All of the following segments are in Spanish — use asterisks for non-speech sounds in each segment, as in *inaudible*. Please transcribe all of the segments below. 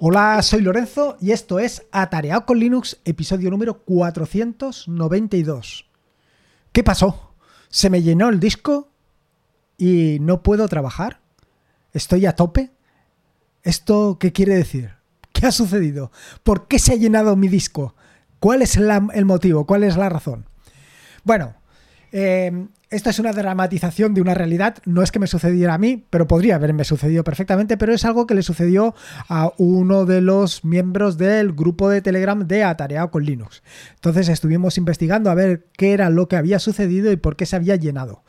Hola, soy Lorenzo y esto es Atareado con Linux, episodio número 492. ¿Qué pasó? ¿Se me llenó el disco y no puedo trabajar? ¿Estoy a tope? ¿Esto qué quiere decir? ¿Qué ha sucedido? ¿Por qué se ha llenado mi disco? ¿Cuál es el motivo? ¿Cuál es la razón? Bueno, eh, esto es una dramatización de una realidad. No es que me sucediera a mí, pero podría haberme sucedido perfectamente, pero es algo que le sucedió a uno de los miembros del grupo de Telegram de Atareado con Linux. Entonces estuvimos investigando a ver qué era lo que había sucedido y por qué se había llenado.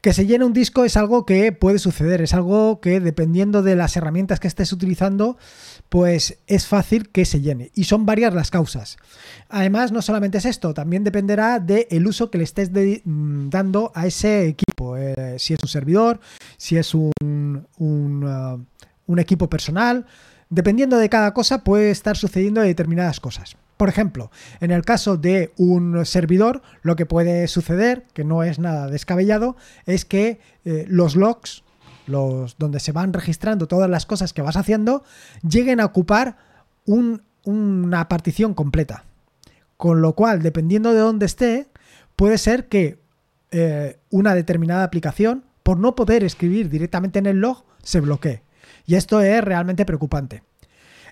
Que se llene un disco es algo que puede suceder, es algo que dependiendo de las herramientas que estés utilizando, pues es fácil que se llene. Y son varias las causas. Además, no solamente es esto, también dependerá del uso que le estés mm, dando a ese equipo. Eh, si es un servidor, si es uh, un equipo personal. Dependiendo de cada cosa, puede estar sucediendo determinadas cosas. Por ejemplo, en el caso de un servidor, lo que puede suceder, que no es nada descabellado, es que eh, los logs, los, donde se van registrando todas las cosas que vas haciendo, lleguen a ocupar una partición completa. Con lo cual, dependiendo de dónde esté, puede ser que eh, una determinada aplicación, por no poder escribir directamente en el log, se bloquee. Y esto es realmente preocupante.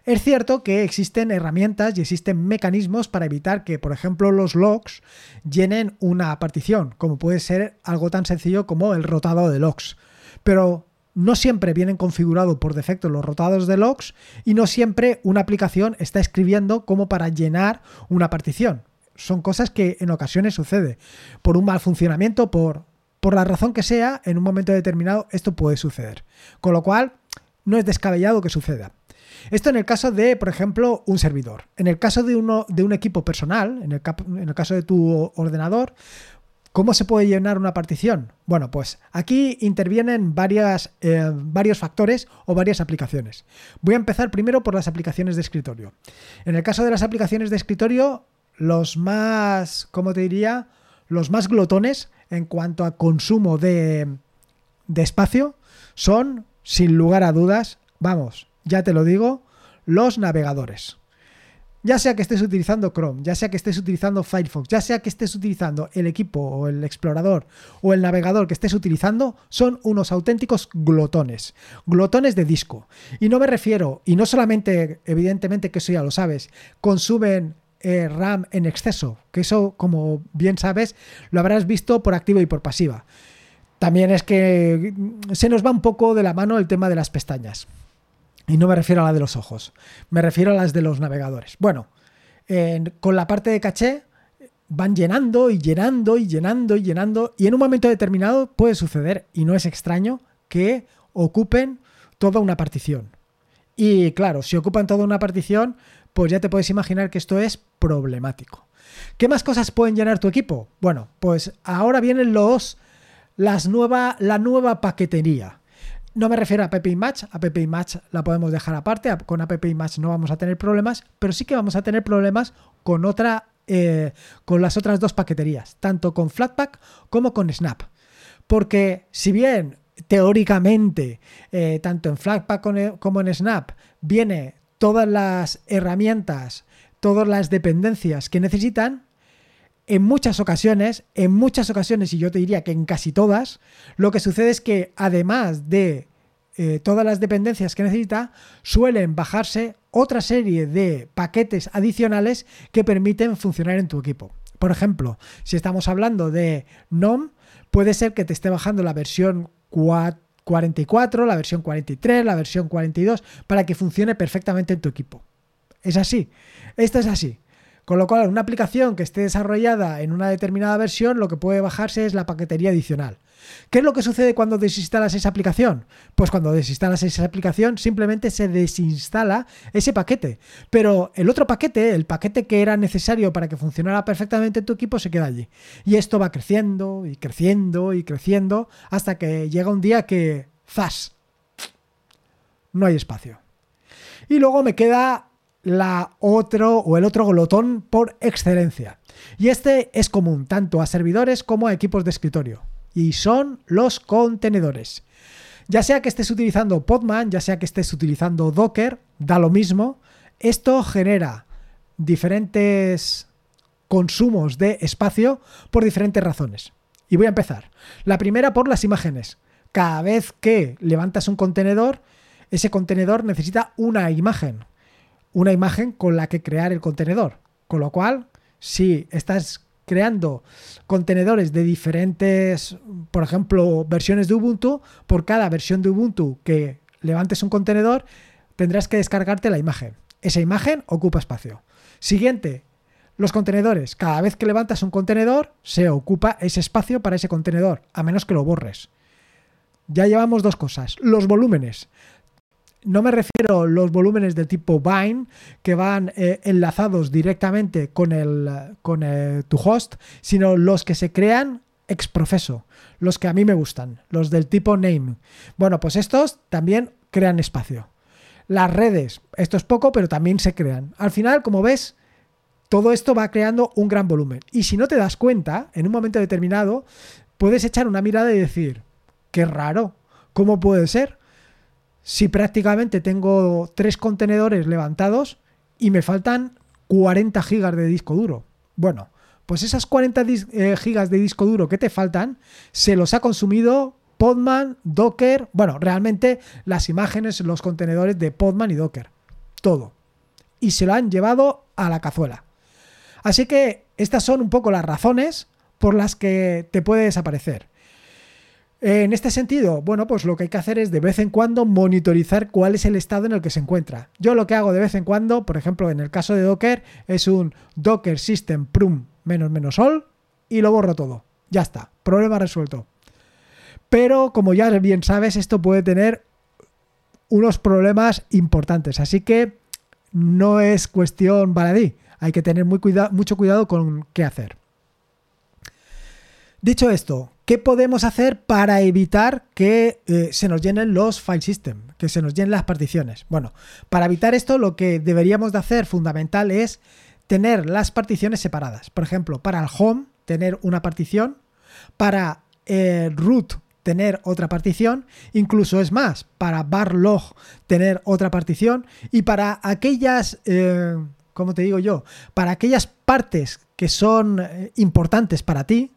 Es cierto que existen herramientas y existen mecanismos para evitar que, por ejemplo, los logs llenen una partición, como puede ser algo tan sencillo como el rotado de logs. Pero no siempre vienen configurados por defecto los rotados de logs y no siempre una aplicación está escribiendo como para llenar una partición. Son cosas que en ocasiones sucede. Por un mal funcionamiento, por, por la razón que sea, en un momento determinado esto puede suceder. Con lo cual, no es descabellado que suceda. Esto en el caso de, por ejemplo, un servidor. En el caso de, uno, de un equipo personal, en el, en el caso de tu ordenador, ¿Cómo se puede llenar una partición? Bueno, pues aquí intervienen eh, varios factores o varias aplicaciones. Voy a empezar primero por las aplicaciones de escritorio. En el caso de las aplicaciones de escritorio, los más, ¿cómo te diría? Los más glotones en cuanto a consumo de espacio son, sin lugar a dudas, vamos, ya te lo digo, los navegadores. Ya sea que estés utilizando Chrome, ya sea que estés utilizando Firefox, ya sea que estés utilizando el equipo o el explorador o el navegador que estés utilizando, son unos auténticos glotones. Glotones de disco. Y no me refiero, y no solamente, evidentemente que eso ya lo sabes, consumen eh, RAM en exceso, que eso, como bien sabes, lo habrás visto por activa y por pasiva. También es que se nos va un poco de la mano el tema de las pestañas. Y no me refiero a la de los ojos, me refiero a las de los navegadores. Bueno, con la parte de caché van llenando y llenando y llenando y llenando y en un momento determinado puede suceder, y no es extraño, que ocupen toda una partición. Y claro, si ocupan toda una partición, pues ya te puedes imaginar que esto es problemático. ¿Qué más cosas pueden llenar tu equipo? Bueno, pues ahora vienen los las nueva, la nueva paquetería. No me refiero a App Match, App Match la podemos dejar aparte, con App Match no vamos a tener problemas, pero sí que vamos a tener problemas con otra, eh, con las otras dos paqueterías, tanto con Flatpak como con Snap. Porque si bien teóricamente, eh, tanto en Flatpak como en Snap, viene todas las herramientas, todas las dependencias que necesitan, en muchas ocasiones, en muchas ocasiones, y yo te diría que en casi todas, lo que sucede es que además de eh, todas las dependencias que necesita, suelen bajarse otra serie de paquetes adicionales que permiten funcionar en tu equipo. Por ejemplo, si estamos hablando de NOM, puede ser que te esté bajando la versión 44, la versión 43, la versión 42, para que funcione perfectamente en tu equipo. Es así. Esto es así. Con lo cual, una aplicación que esté desarrollada en una determinada versión, lo que puede bajarse es la paquetería adicional. ¿Qué es lo que sucede cuando desinstalas esa aplicación? Pues cuando desinstalas esa aplicación simplemente se desinstala ese paquete. Pero el otro paquete, el paquete que era necesario para que funcionara perfectamente tu equipo, se queda allí. Y esto va creciendo y creciendo y creciendo hasta que llega un día que... ¡Zas! No hay espacio. Y luego me queda la otro o el otro glotón por excelencia. Y este es común tanto a servidores como a equipos de escritorio. Y son los contenedores. Ya sea que estés utilizando Podman, ya sea que estés utilizando Docker, da lo mismo. Esto genera diferentes consumos de espacio por diferentes razones. Y voy a empezar. La primera por las imágenes. Cada vez que levantas un contenedor, ese contenedor necesita una imagen. Una imagen con la que crear el contenedor. Con lo cual, si estás creando contenedores de diferentes, por ejemplo, versiones de Ubuntu, por cada versión de Ubuntu que levantes un contenedor, tendrás que descargarte la imagen. Esa imagen ocupa espacio. Siguiente, los contenedores. Cada vez que levantas un contenedor, se ocupa ese espacio para ese contenedor, a menos que lo borres. Ya llevamos dos cosas. Los volúmenes. No me refiero a los volúmenes del tipo Vine que van eh, enlazados directamente con, el, con eh, tu host, sino los que se crean ex profeso, los que a mí me gustan, los del tipo name. Bueno, pues estos también crean espacio. Las redes, esto es poco, pero también se crean. Al final, como ves, todo esto va creando un gran volumen. Y si no te das cuenta, en un momento determinado, puedes echar una mirada y decir, qué raro, ¿cómo puede ser? Si prácticamente tengo tres contenedores levantados y me faltan 40 gigas de disco duro. Bueno, pues esas 40 eh, gigas de disco duro que te faltan se los ha consumido Podman, Docker, bueno, realmente las imágenes, los contenedores de Podman y Docker, todo. Y se lo han llevado a la cazuela. Así que estas son un poco las razones por las que te puede desaparecer. En este sentido, bueno, pues lo que hay que hacer es de vez en cuando monitorizar cuál es el estado en el que se encuentra. Yo lo que hago de vez en cuando, por ejemplo, en el caso de Docker, es un Docker System Prum menos menos all y lo borro todo. Ya está, problema resuelto. Pero como ya bien sabes, esto puede tener unos problemas importantes, así que no es cuestión baladí. Hay que tener mucho cuidado con qué hacer. Dicho esto, ¿Qué podemos hacer para evitar que eh, se nos llenen los file system, que se nos llenen las particiones? Bueno, para evitar esto lo que deberíamos de hacer fundamental es tener las particiones separadas. Por ejemplo, para el home tener una partición, para root tener otra partición, incluso es más, para barlog tener otra partición y para aquellas, eh, ¿cómo te digo yo? Para aquellas partes que son eh, importantes para ti,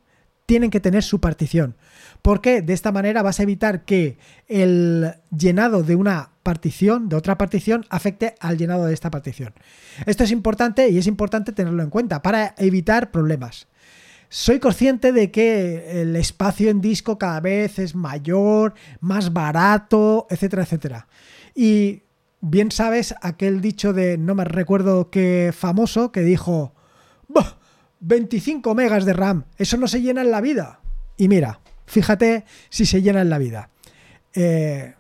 tienen que tener su partición. Porque de esta manera vas a evitar que el llenado de una partición, de otra partición, afecte al llenado de esta partición. Esto es importante y es importante tenerlo en cuenta para evitar problemas. Soy consciente de que el espacio en disco cada vez es mayor, más barato, etcétera, etcétera. Y bien sabes aquel dicho de, no me recuerdo qué famoso, que dijo, 25 megas de RAM, eso no se llena en la vida. Y mira, fíjate si se llena en la vida. Eh,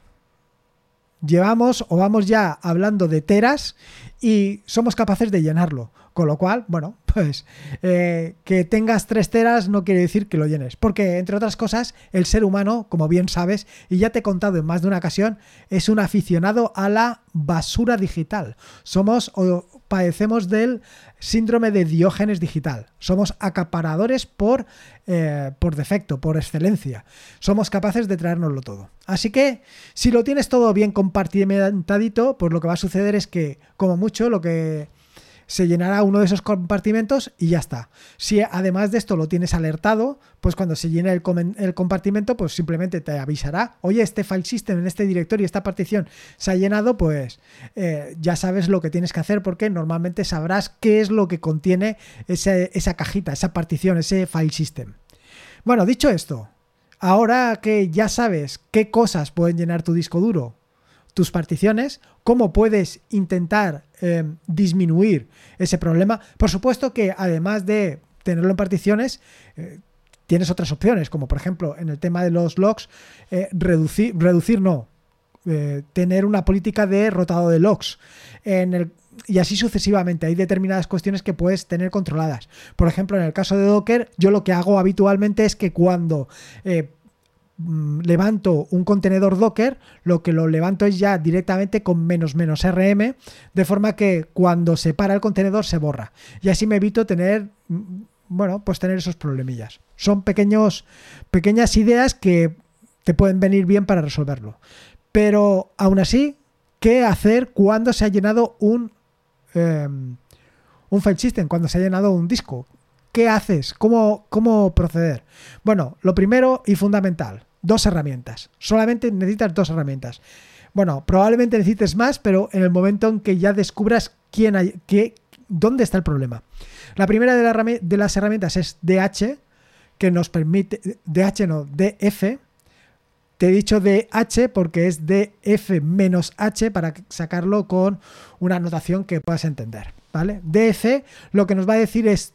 llevamos o vamos ya hablando de teras y somos capaces de llenarlo. Con lo cual, bueno, *laughs* pues eh, que tengas tres teras no quiere decir que lo llenes. Porque, entre otras cosas, el ser humano, como bien sabes, y ya te he contado en más de una ocasión, es un aficionado a la basura digital. Somos padecemos del síndrome de Diógenes digital. Somos acaparadores por, eh, por defecto, por excelencia. Somos capaces de traérnoslo todo. Así que, si lo tienes todo bien compartimentadito, pues lo que va a suceder es que, como mucho, lo que se llenará uno de esos compartimentos y ya está. Si además de esto lo tienes alertado, pues cuando se llene el, compartimento, pues simplemente te avisará, oye, este file system en este directorio, esta partición se ha llenado, pues eh, ya sabes lo que tienes que hacer porque normalmente sabrás qué es lo que contiene esa cajita, esa partición, ese file system. Bueno, dicho esto, ahora que ya sabes qué cosas pueden llenar tu disco duro, tus particiones, cómo puedes intentar eh, disminuir ese problema. Por supuesto que además de tenerlo en particiones, eh, tienes otras opciones, como por ejemplo en el tema de los logs, eh, reducir, reducir no, tener una política de rotado de logs. Y así sucesivamente. Hay determinadas cuestiones que puedes tener controladas. Por ejemplo, en el caso de Docker, yo lo que hago habitualmente es que cuando levanto un contenedor Docker, lo que lo levanto es ya directamente con menos menos RM, de forma que cuando se para el contenedor se borra. Y así me evito tener, mm, bueno, pues tener esos problemillas. Son pequeños, pequeñas ideas que te pueden venir bien para resolverlo. Pero aún así, ¿qué hacer cuando se ha llenado un, em, un file system, cuando se ha llenado un disco? ¿Qué haces? ¿Cómo, ¿Cómo proceder? Bueno, lo primero y fundamental, dos herramientas. Solamente necesitas dos herramientas. Bueno, probablemente necesites más, pero en el momento en que ya descubras quién qué, dónde está el problema. La primera de, de las herramientas es DH, que nos permite, DH no, DF, te he dicho DH porque es DF menos H para sacarlo con una notación que puedas entender. ¿Vale? DF lo que nos va a decir es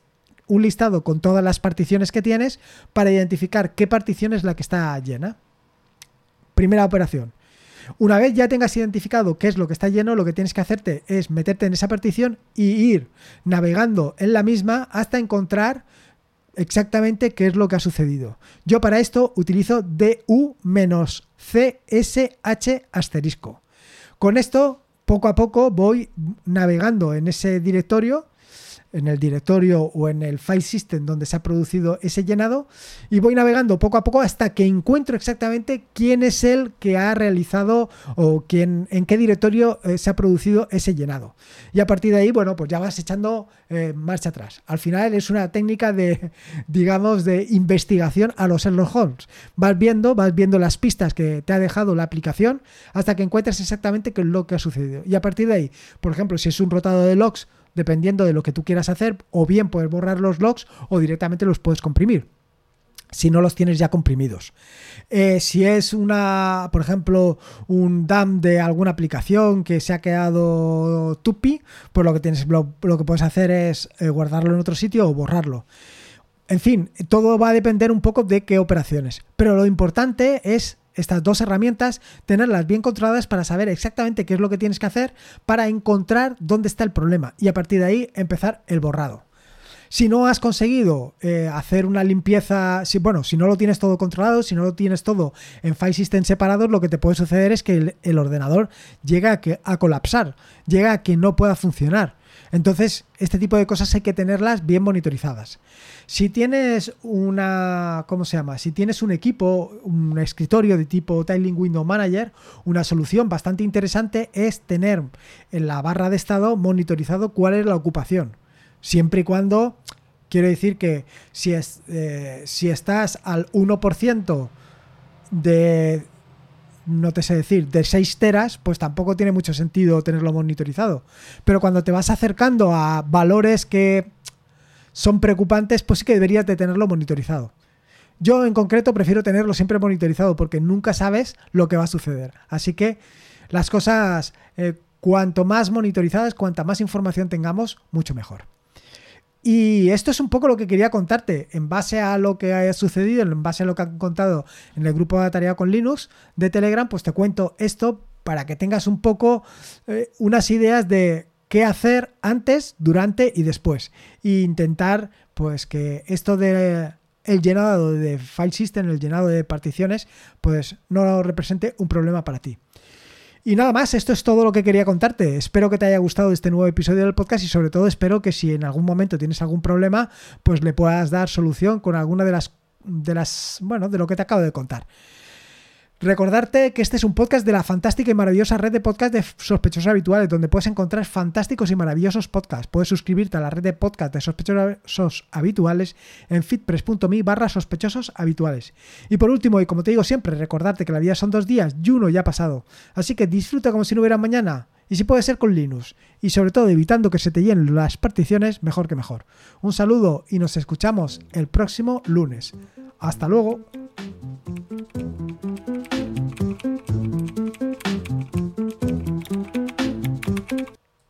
un listado con todas las particiones que tienes para identificar qué partición es la que está llena. Primera operación. Una vez ya tengas identificado qué es lo que está lleno, lo que tienes que hacerte es meterte en esa partición y ir navegando en la misma hasta encontrar exactamente qué es lo que ha sucedido. Yo para esto utilizo DU-CSH asterisco. Con esto, poco a poco voy navegando en ese directorio en el directorio o en el file system donde se ha producido ese llenado y voy navegando poco a poco hasta que encuentro exactamente quién es el que ha realizado o quién, en qué directorio eh, se ha producido ese llenado. Y a partir de ahí, bueno, pues ya vas echando eh, marcha atrás. Al final es una técnica de, digamos, de investigación a los Sherlock Holmes. Vas viendo, vas viendo las pistas que te ha dejado la aplicación hasta que encuentres exactamente qué es lo que ha sucedido. Y a partir de ahí, por ejemplo, si es un rotado de logs, dependiendo de lo que tú quieras hacer, o bien puedes borrar los logs o directamente los puedes comprimir si no los tienes ya comprimidos. Eh, si es una, por ejemplo, un DAM de alguna aplicación que se ha quedado tupi, pues lo que tienes, lo, que puedes hacer es eh, guardarlo en otro sitio o borrarlo. En fin, todo va a depender un poco de qué operaciones. Pero lo importante es estas dos herramientas, tenerlas bien controladas para saber exactamente qué es lo que tienes que hacer para encontrar dónde está el problema y a partir de ahí empezar el borrado. Si no has conseguido eh, hacer una limpieza, si, bueno, si no lo tienes todo controlado, si no lo tienes todo en file system separados, lo que te puede suceder es que el, ordenador llega a, a colapsar, llega a que no pueda funcionar. Entonces, este tipo de cosas hay que tenerlas bien monitorizadas. Si tienes una, ¿cómo se llama? Si tienes un equipo, un escritorio de tipo Tiling Window Manager, una solución bastante interesante es tener en la barra de estado monitorizado cuál es la ocupación. Siempre y cuando, quiero decir que si, es, eh, si estás al 1% de no te sé decir, de 6 teras, pues tampoco tiene mucho sentido tenerlo monitorizado. Pero cuando te vas acercando a valores que son preocupantes, pues sí que deberías de tenerlo monitorizado. Yo en concreto prefiero tenerlo siempre monitorizado porque nunca sabes lo que va a suceder. Así que las cosas, eh, cuanto más monitorizadas, cuanta más información tengamos, mucho mejor. Y esto es un poco lo que quería contarte en base a lo que haya sucedido, en base a lo que han contado en el grupo de tarea con Linux de Telegram, pues te cuento esto para que tengas un poco eh, unas ideas de qué hacer antes, durante y después. E intentar pues que esto de el llenado de file system, el llenado de particiones, pues no represente un problema para ti. Y nada más, esto es todo lo que quería contarte. Espero que te haya gustado este nuevo episodio del podcast y sobre todo espero que si en algún momento tienes algún problema, pues le puedas dar solución con alguna de las de las bueno, de lo que te acabo de contar. Recordarte que este es un podcast de la fantástica y maravillosa red de podcast de sospechosos habituales, donde puedes encontrar fantásticos y maravillosos podcasts. Puedes suscribirte a la red de podcast de sospechosos habituales en fitpress.me barra sospechosos habituales. Y por último, y como te digo siempre, recordarte que la vida son dos días y uno ya ha pasado. Así que disfruta como si no hubiera mañana. Y si puede ser con Linux. Y sobre todo evitando que se te llenen las particiones, mejor que mejor. Un saludo y nos escuchamos el próximo lunes. Hasta luego.